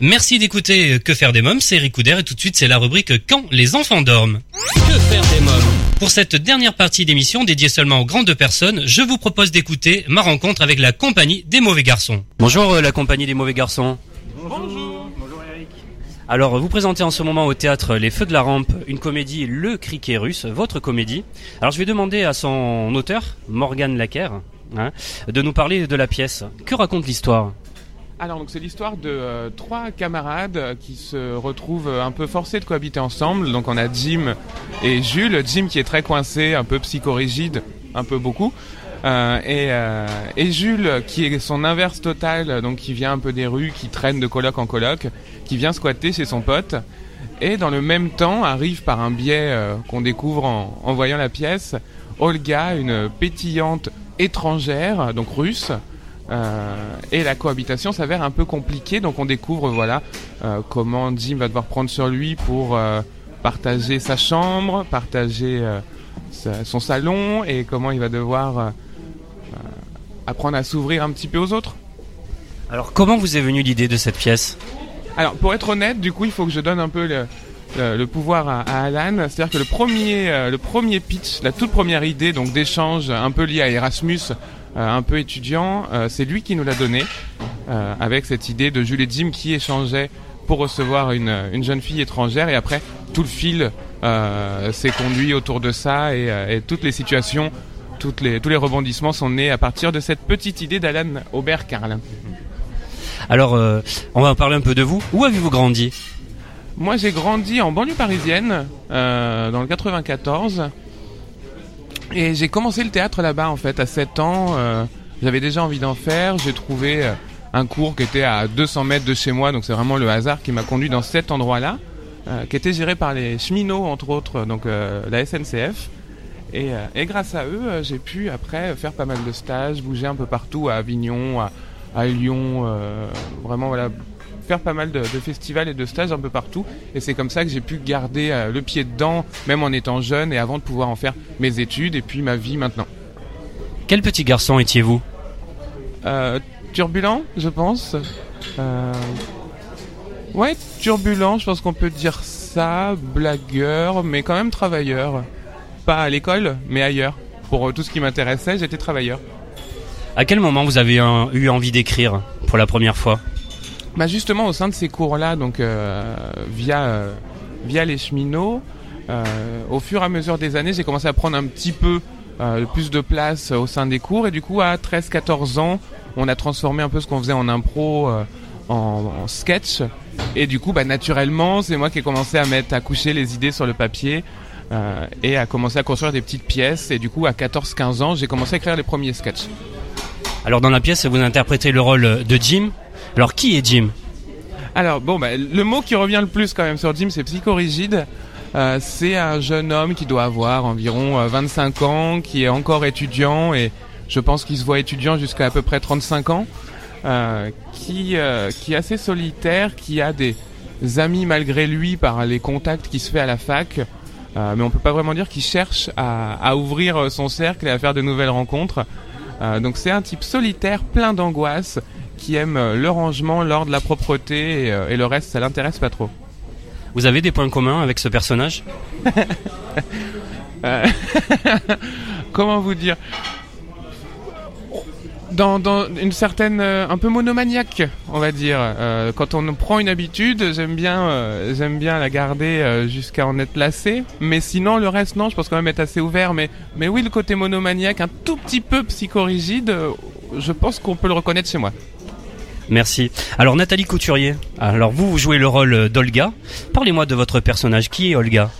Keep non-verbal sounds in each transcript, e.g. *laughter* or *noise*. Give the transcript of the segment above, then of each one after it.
Merci d'écouter Que faire des mômes, c'est Ricoudère et tout de suite c'est la rubrique Quand les enfants dorment. Que faire des mômes? Pour cette dernière partie d'émission dédiée seulement aux grandes personnes, je vous propose d'écouter ma rencontre avec la compagnie des mauvais garçons. Bonjour euh, la compagnie des mauvais garçons. Bonjour. Bonjour Eric. Alors, vous présentez en ce moment au théâtre Les Feux de la Rampe une comédie Le Criquet Russe, votre comédie. Alors, je vais demander à son auteur, Morgane Lacker, hein, de nous parler de la pièce. Que raconte l'histoire? Alors donc c'est l'histoire de euh, trois camarades euh, qui se retrouvent euh, un peu forcés de cohabiter ensemble. Donc on a Jim et Jules. Jim qui est très coincé, un peu psychorigide, un peu beaucoup. Et, Jules qui est son inverse total, donc qui vient un peu des rues, qui traîne de coloc en coloc, qui vient squatter chez son pote. Et dans le même temps arrive par un biais qu'on découvre en voyant la pièce, Olga, une pétillante étrangère, donc russe. Euh, et la cohabitation s'avère un peu compliquée, donc on découvre voilà euh, comment Jim va devoir prendre sur lui pour euh, partager sa chambre, partager sa- son salon et comment il va devoir apprendre à s'ouvrir un petit peu aux autres. Alors, comment vous est venue l'idée de cette pièce? Alors, pour être honnête, du coup, il faut que je donne un peu le, le- le pouvoir à, à Alan. C'est-à-dire que le premier, le premier pitch, la toute première idée, donc d'échange un peu lié à Erasmus, un peu étudiant, euh, c'est lui qui nous l'a donné, euh, avec cette idée de Jules et Jim qui échangeaient pour recevoir une, une jeune fille étrangère. Et après, tout le fil euh, s'est conduit autour de ça et, euh, et toutes les situations, toutes les, tous les rebondissements sont nés à partir de cette petite idée d'Alan Aubert-Carlin. Alors, euh, on va parler un peu de vous. Où avez-vous grandi? Moi, j'ai grandi en banlieue parisienne, euh, dans le 94. Et j'ai commencé le théâtre là-bas, en fait, à 7 ans. euh, J'avais déjà envie d'en faire. J'ai trouvé euh, un cours qui était à 200 mètres de chez moi. Donc, c'est vraiment le hasard qui m'a conduit dans cet endroit-là, euh, qui était géré par les cheminots, entre autres, donc la SNCF. Et, grâce à eux, j'ai pu après faire pas mal de stages, bouger un peu partout, à Avignon, à, à Lyon, vraiment voilà, faire pas mal de, de festivals et de stages un peu partout. Et c'est comme ça que j'ai pu garder euh, le pied dedans, même en étant jeune et avant de pouvoir en faire mes études et puis ma vie maintenant. Quel petit garçon étiez-vous? Euh, turbulent, je pense. Euh, ouais, turbulent, je pense qu'on peut dire ça. Blagueur, mais quand même travailleur. Pas à l'école, mais ailleurs. Pour tout ce qui m'intéressait, j'étais travailleur. À quel moment vous avez un- eu envie d'écrire pour la première fois? Bah justement au sein de ces cours-là, donc euh, via euh, via les cheminots, euh, au fur et à mesure des années, j'ai commencé à prendre un petit peu euh, plus de place au sein des cours et du coup à 13-14 ans, on a transformé un peu ce qu'on faisait en impro euh, en, sketch et du coup bah naturellement c'est moi qui ai commencé à mettre à coucher les idées sur le papier. et à commencer à construire des petites pièces et du coup à 14-15 ans j'ai commencé à écrire les premiers sketchs. Alors, dans la pièce, vous interprétez le rôle de Jim. Alors, qui est Jim Alors bon, bah, le mot qui revient le plus quand même sur Jim, c'est psychorigide. Euh, c'est un jeune homme qui doit avoir environ euh, 25 ans, qui est encore étudiant et je pense qu'il se voit étudiant jusqu'à à peu près 35 ans, euh, qui, euh, qui est assez solitaire, qui a des amis malgré lui par les contacts qu'il se fait à la fac, euh, mais on peut pas vraiment dire qu'il cherche à, à ouvrir euh, son cercle et à faire de nouvelles rencontres. Euh, donc c'est un type solitaire, plein d'angoisse, qui aime euh, le rangement, l'ordre, la propreté et, euh, et le reste, ça l'intéresse pas trop. Vous avez des points communs avec ce personnage? Euh, *laughs* Comment vous dire? Dans, dans une certaine euh, un peu monomaniaque on va dire. Euh, quand on prend une habitude j'aime bien euh, j'aime bien la garder jusqu'à en être lassé. Mais sinon le reste non je pense quand même être assez ouvert. Mais mais oui le côté monomaniaque un tout petit peu psychorigide je pense qu'on peut le reconnaître chez moi Merci. Alors, Nathalie Couturier. Alors, vous, vous jouez le rôle d'Olga. Parlez-moi de votre personnage. Qui est Olga?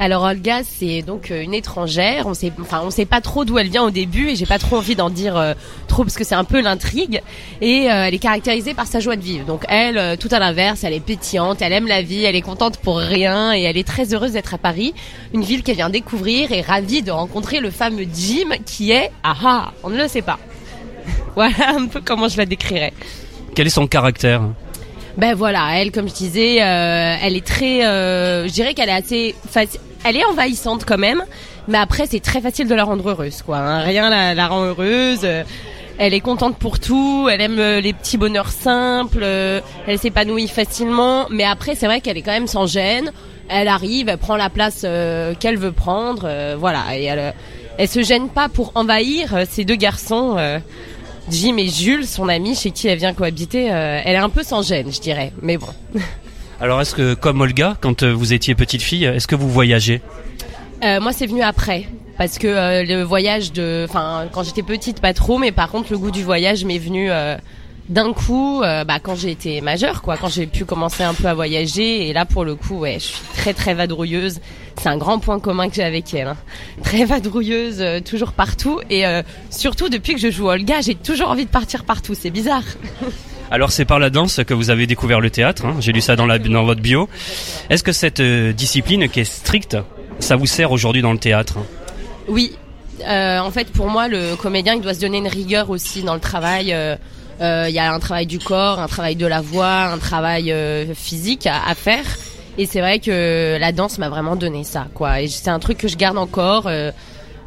Alors Olga, c'est donc euh, une étrangère. On sait, enfin, on sait pas trop d'où elle vient au début, et j'ai pas trop envie d'en dire euh, trop parce que c'est un peu l'intrigue. Et euh, elle est caractérisée par sa joie de vivre. Donc elle, euh, tout à l'inverse, elle est pétillante, elle aime la vie, elle est contente pour rien, et elle est très heureuse d'être à Paris, une ville qu'elle vient découvrir, et ravie de rencontrer le fameux Jim qui est, ah ah, on ne le sait pas. *laughs* voilà un peu comment je la décrirais. Quel est son caractère Ben voilà, elle, comme je disais, euh, elle est très, euh, je dirais qu'elle est assez, elle est envahissante quand même, mais après c'est très facile de la rendre heureuse, quoi. hein. Rien la, la rend heureuse. euh, elle est contente pour tout, elle aime les petits bonheurs simples, elle s'épanouit facilement, mais après c'est vrai qu'elle est quand même sans gêne. Elle arrive, elle prend la place qu'elle veut prendre, voilà, et elle, elle se gêne pas pour envahir ces deux garçons. Jim et Jules, son ami chez qui elle vient cohabiter, elle est un peu sans gêne, je dirais, mais bon. *laughs* Alors est-ce que, comme Olga, quand vous étiez petite fille, est-ce que vous voyagez? Euh, moi, c'est venu après. Parce que euh, le voyage de, enfin, quand j'étais petite, pas trop, mais par contre, le goût du voyage m'est venu euh, d'un coup, bah, quand j'ai été majeure, quoi, quand j'ai pu commencer un peu à voyager. Et là, pour le coup, ouais, je suis très très vadrouilleuse. C'est un grand point commun que j'ai avec elle. Hein. Très vadrouilleuse, toujours partout. Et surtout, depuis que je joue Olga, j'ai toujours envie de partir partout. C'est bizarre. *laughs* Alors c'est par la danse que vous avez découvert le théâtre. Hein. J'ai lu ça dans, la, dans votre bio. Est-ce que cette discipline qui est stricte ça vous sert aujourd'hui dans le théâtre Oui. Euh, en fait, pour moi, le comédien, il doit se donner une rigueur aussi dans le travail. Euh, euh, il y a un travail du corps, un travail de la voix, un travail physique à, faire. Et c'est vrai que la danse m'a vraiment donné ça, quoi. Et c'est un truc que je garde encore.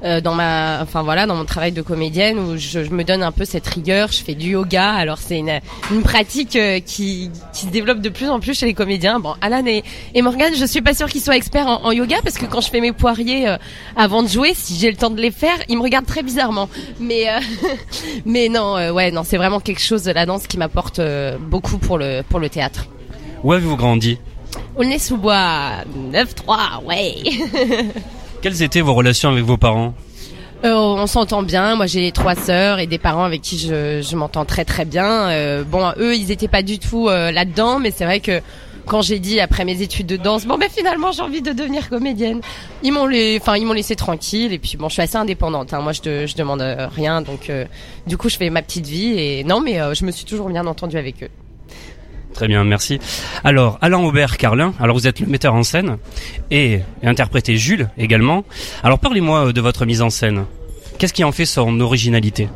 Euh, dans ma, enfin voilà, dans mon travail de comédienne où je, me donne un peu cette rigueur. Je fais du yoga. Alors c'est une, une pratique euh, qui, qui se développe de plus en plus chez les comédiens. Bon, Alan et, et Morgan, je suis pas sûre qu'ils soient experts en, yoga parce que quand je fais mes poiriers euh, avant de jouer, si j'ai le temps de les faire, ils me regardent très bizarrement. Mais *laughs* mais non, ouais, non, c'est vraiment quelque chose de la danse qui m'apporte beaucoup pour le pour le théâtre. Où avez-vous grandi? Aulnay-sous-Bois, 9-3, ouais. *laughs* Quelles étaient vos relations avec vos parents euh, on s'entend bien. Moi, j'ai trois sœurs et des parents avec qui je, je m'entends très très bien. Euh, bon, eux, ils étaient pas du tout euh, là-dedans, mais c'est vrai que quand j'ai dit après mes études de danse, bon ben finalement j'ai envie de devenir comédienne, ils m'ont les, enfin ils m'ont laissé tranquille et puis bon, je suis assez indépendante. Hein. Moi, je, je demande rien, donc du coup, je fais ma petite vie et non, mais je me suis toujours bien entendue avec eux. Très bien, merci. Alors, Alain Aubert Carlin, alors vous êtes le metteur en scène et, interprété Jules également. Alors parlez-moi euh, de votre mise en scène. Qu'est-ce qui en fait son originalité?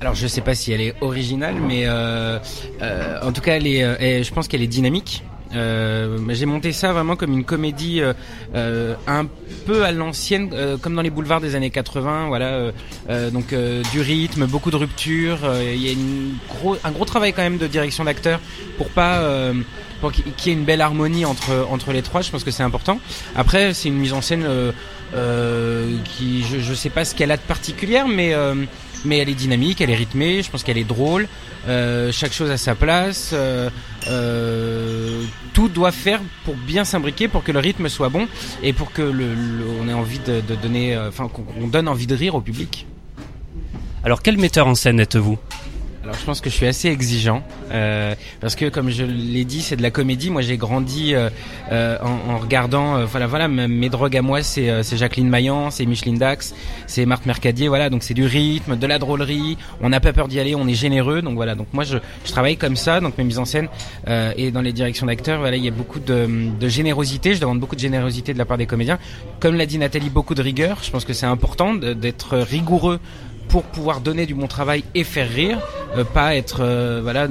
Alors je sais pas si elle est originale, mais euh, euh, en tout cas elle je pense qu'elle est dynamique. Euh, j'ai monté ça vraiment comme une comédie euh, euh un peu à l'ancienne, euh, comme dans les boulevards des années 80. Voilà, euh, donc du rythme, beaucoup de ruptures. Il y a une gros, un gros travail quand même de direction d'acteur pour pas pour qu'il y ait une belle harmonie entre entre les trois. Je pense que c'est important. Après, c'est une mise en scène qui, je, je sais pas ce qu'elle a de particulière, mais mais elle est dynamique, elle est rythmée, je pense qu'elle est drôle, euh, chaque chose à sa place, euh, euh, tout doit faire pour bien s'imbriquer, pour que le rythme soit bon et pour que le, on ait envie de, de donner, enfin qu'on donne envie de rire au public. Alors quel metteur en scène êtes-vous? Alors je pense que je suis assez exigeant euh, parce que comme je l'ai dit c'est de la comédie. Moi j'ai grandi euh, euh en, en, regardant euh, voilà voilà mes drogues à moi c'est euh, c'est Jacqueline Maillan, c'est Micheline Dax, c'est Marc Mercadier voilà donc c'est du rythme, de la drôlerie. On n'a pas peur d'y aller, on est généreux donc voilà donc moi je, je travaille comme ça donc mes mises en scène et dans les directions d'acteurs voilà il y a beaucoup de, de générosité. Je demande beaucoup de générosité de la part des comédiens. Comme l'a dit Nathalie beaucoup de rigueur. Je pense que c'est important d'être rigoureux pour pouvoir donner du bon travail et faire rire, euh, pas être euh, voilà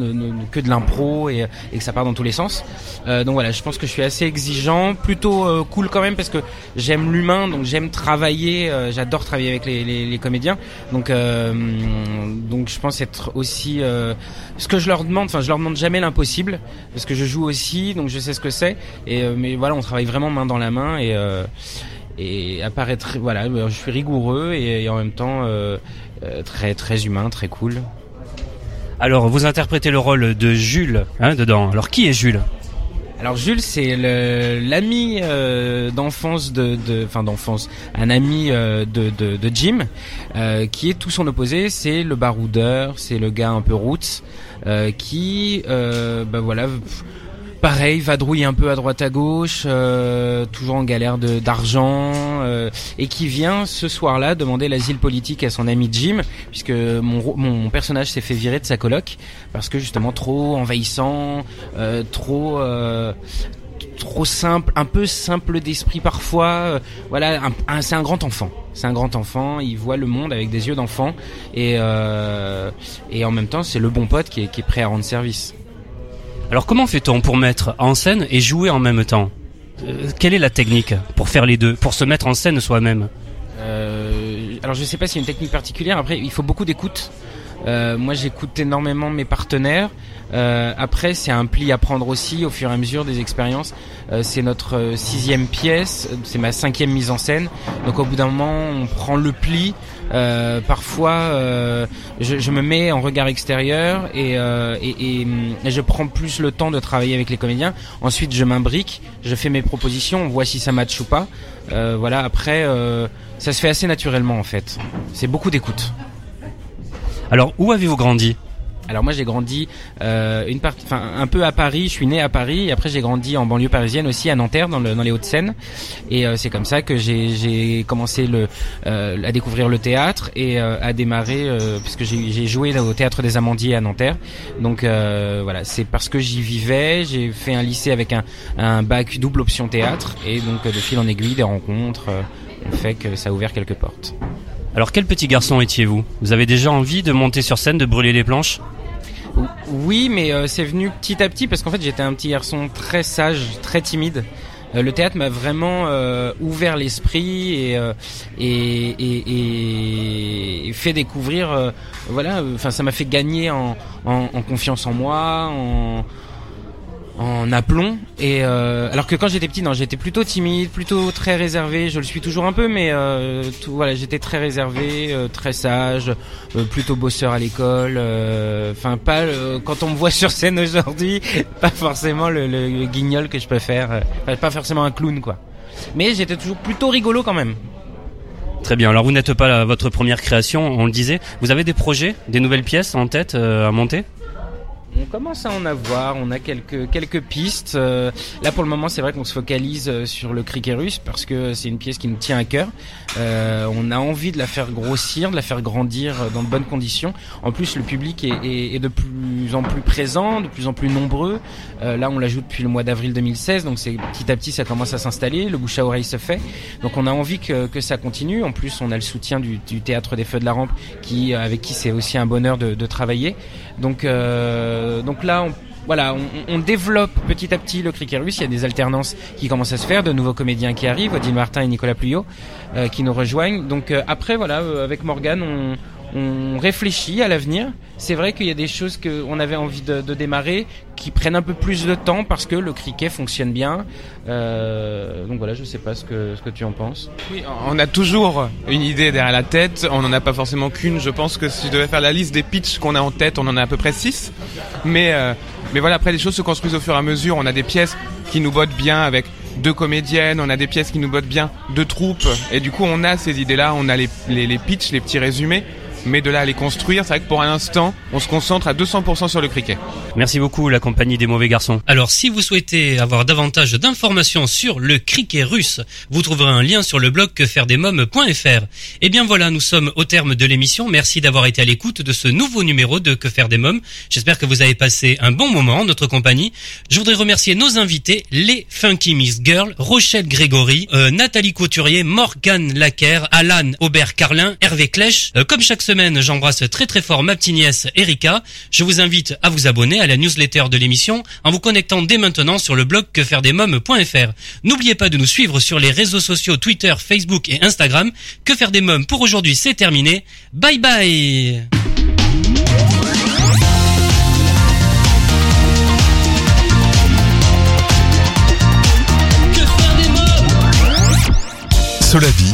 que de l'impro et, et, que ça part dans tous les sens. Euh, donc voilà, je pense que je suis assez exigeant, plutôt euh, cool quand même parce que j'aime l'humain, donc j'aime travailler, j'adore travailler avec les, les, les comédiens. Donc donc je pense être aussi ce que je leur demande, enfin je leur demande jamais l'impossible parce que je joue aussi, donc je sais ce que c'est. Et mais voilà, on travaille vraiment main dans la main et et apparaître voilà je suis rigoureux et, et en même temps euh, euh, très très humain, très cool. Alors, vous interprétez le rôle de Jules hein, dedans. Alors, qui est Jules alors Jules, c'est l'ami euh, d'enfance de, enfin d'enfance, un ami euh, de, Jim, qui est tout son opposé. C'est le baroudeur, c'est le gars un peu roots, qui, ben voilà, pareil, vadrouille un peu à droite à gauche, euh, toujours en galère d'argent, euh, et qui vient ce soir-là demander l'asile politique à son ami Jim, puisque mon, mon personnage s'est fait virer de sa coloc parce que justement trop envahissant, euh, trop trop simple, un peu simple d'esprit parfois. voilà, c'est un grand enfant. C'est un grand enfant. Il voit le monde avec des yeux d'enfant et et en même temps c'est le bon pote qui est, qui est prêt à rendre service. Alors comment fait-on pour mettre en scène et jouer en même temps? Euh, Quelle est la technique pour faire les deux, pour se mettre en scène soi-même? Euh, Alors je sais pas s'il y a une technique particulière. Après, il faut beaucoup d'écoute. Euh, moi, j'écoute énormément mes partenaires. Après, c'est un pli à prendre aussi au fur et à mesure des expériences. C'est notre sixième pièce, c'est ma cinquième mise en scène. Donc, au bout d'un moment, on prend le pli. Euh, parfois, euh, je, je, me mets en regard extérieur et, et, et, je prends plus le temps de travailler avec les comédiens. Ensuite, je m'imbrique, je fais mes propositions, on voit si ça match ou pas. voilà. Après, ça se fait assez naturellement en fait. C'est beaucoup d'écoute. Alors, où avez-vous grandi? Alors moi j'ai grandi euh, une enfin un peu à Paris. Je suis né à Paris après j'ai grandi en banlieue parisienne aussi à Nanterre dans, le, dans les Hauts-de-Seine. Et euh, c'est comme ça que j'ai commencé le, euh, à découvrir le théâtre et à démarrer puisque j'ai joué au théâtre des Amandiers à Nanterre. Donc voilà, c'est parce que j'y vivais. J'ai fait un lycée avec un, un bac double option théâtre et donc de fil en aiguille des rencontres ont fait que ça a ouvert quelques portes. Alors quel petit garçon étiez-vous? Vous avez déjà envie de monter sur scène, de brûler les planches? Oui, mais euh, c'est venu petit à petit parce qu'en fait j'étais un petit garçon très sage, très timide. Euh, le théâtre m'a vraiment euh, ouvert l'esprit et, et, et, et, fait découvrir. voilà, enfin ça m'a fait gagner en, en, en, confiance en moi, en, en aplomb. Et euh, alors que quand j'étais petit non j'étais plutôt timide plutôt très réservé. Je le suis toujours un peu mais euh, tout, voilà j'étais très réservé euh, très sage euh, plutôt bosseur à l'école. Euh, enfin pas quand on me voit *laughs* sur scène aujourd'hui pas forcément le, le, guignol que je peux faire pas forcément un clown quoi. Mais j'étais toujours plutôt rigolo quand même. Très bien. Alors vous n'êtes pas votre première création, on le disait. Vous avez des projets, des nouvelles pièces en tête à monter? On commence à en avoir, on a quelques quelques pistes. Euh, là pour le moment, c'est vrai qu'on se focalise euh, sur le cricket russe parce que c'est une pièce qui nous tient à cœur. Euh, on a envie de la faire grossir, de la faire grandir dans de bonnes conditions. En plus, le public est, est, est de plus en plus présent, de plus en plus nombreux. là, on l'ajoute depuis le mois d'avril 2016, donc c'est petit à petit ça commence à s'installer, le bouche à oreille se fait. Donc on a envie que, que ça continue. En plus, on a le soutien du, du théâtre des Feux de la Rampe, qui avec qui c'est aussi un bonheur de, de travailler. Donc euh, donc là, on, voilà, on, développe petit à petit le cricket russe. Il y a des alternances qui commencent à se faire, de nouveaux comédiens qui arrivent, Odile Martin et Nicolas Pluyot, euh, qui nous rejoignent. Donc euh, après, voilà, euh, avec Morgane, on, on réfléchit à l'avenir. C'est vrai qu'il y a des choses qu'on avait envie de, démarrer qui prennent un peu plus de temps parce que le cricket fonctionne bien. Euh, donc voilà, je sais pas ce que, ce que tu en penses. Oui, on a toujours une idée derrière la tête. On n'en a pas forcément qu'une. Je pense que si je devais faire la liste des pitchs qu'on a en tête, on en a à peu près six. Mais, euh, mais voilà, après les choses se construisent au fur et à mesure. On a des pièces qui nous bottent bien avec deux comédiennes, on a des pièces qui nous bottent bien, deux troupes. Et du coup, on a ces idées-là, on a les, les, les pitchs, les petits résumés mais de là à les construire, c'est vrai que pour un instant, on se concentre à 200% sur le cricket. Merci beaucoup la compagnie des mauvais garçons. Alors si vous souhaitez avoir davantage d'informations sur le cricket russe, vous trouverez un lien sur le blog quefairedesmoms.fr. Et eh bien voilà, nous sommes au terme de l'émission. Merci d'avoir été à l'écoute de ce nouveau numéro de Que faire des mômes. J'espère que vous avez passé un bon moment en notre compagnie. Je voudrais remercier nos invités, les Funky Miss Girls, Rochelle Grégory, euh, Nathalie Couturier, Morgane Lacker, Alan Aubert-Carlin, Hervé Clèche. Euh, comme chaque semaine, j'embrasse très très fort ma petite nièce Erika. Je vous invite à vous abonner à la newsletter de l'émission en vous connectant dès maintenant sur le blog quefairedesmoms.fr. N'oubliez pas de nous suivre sur les réseaux sociaux Twitter, Facebook et Instagram. Que faire des mômes pour aujourd'hui, c'est terminé. Bye bye Solavi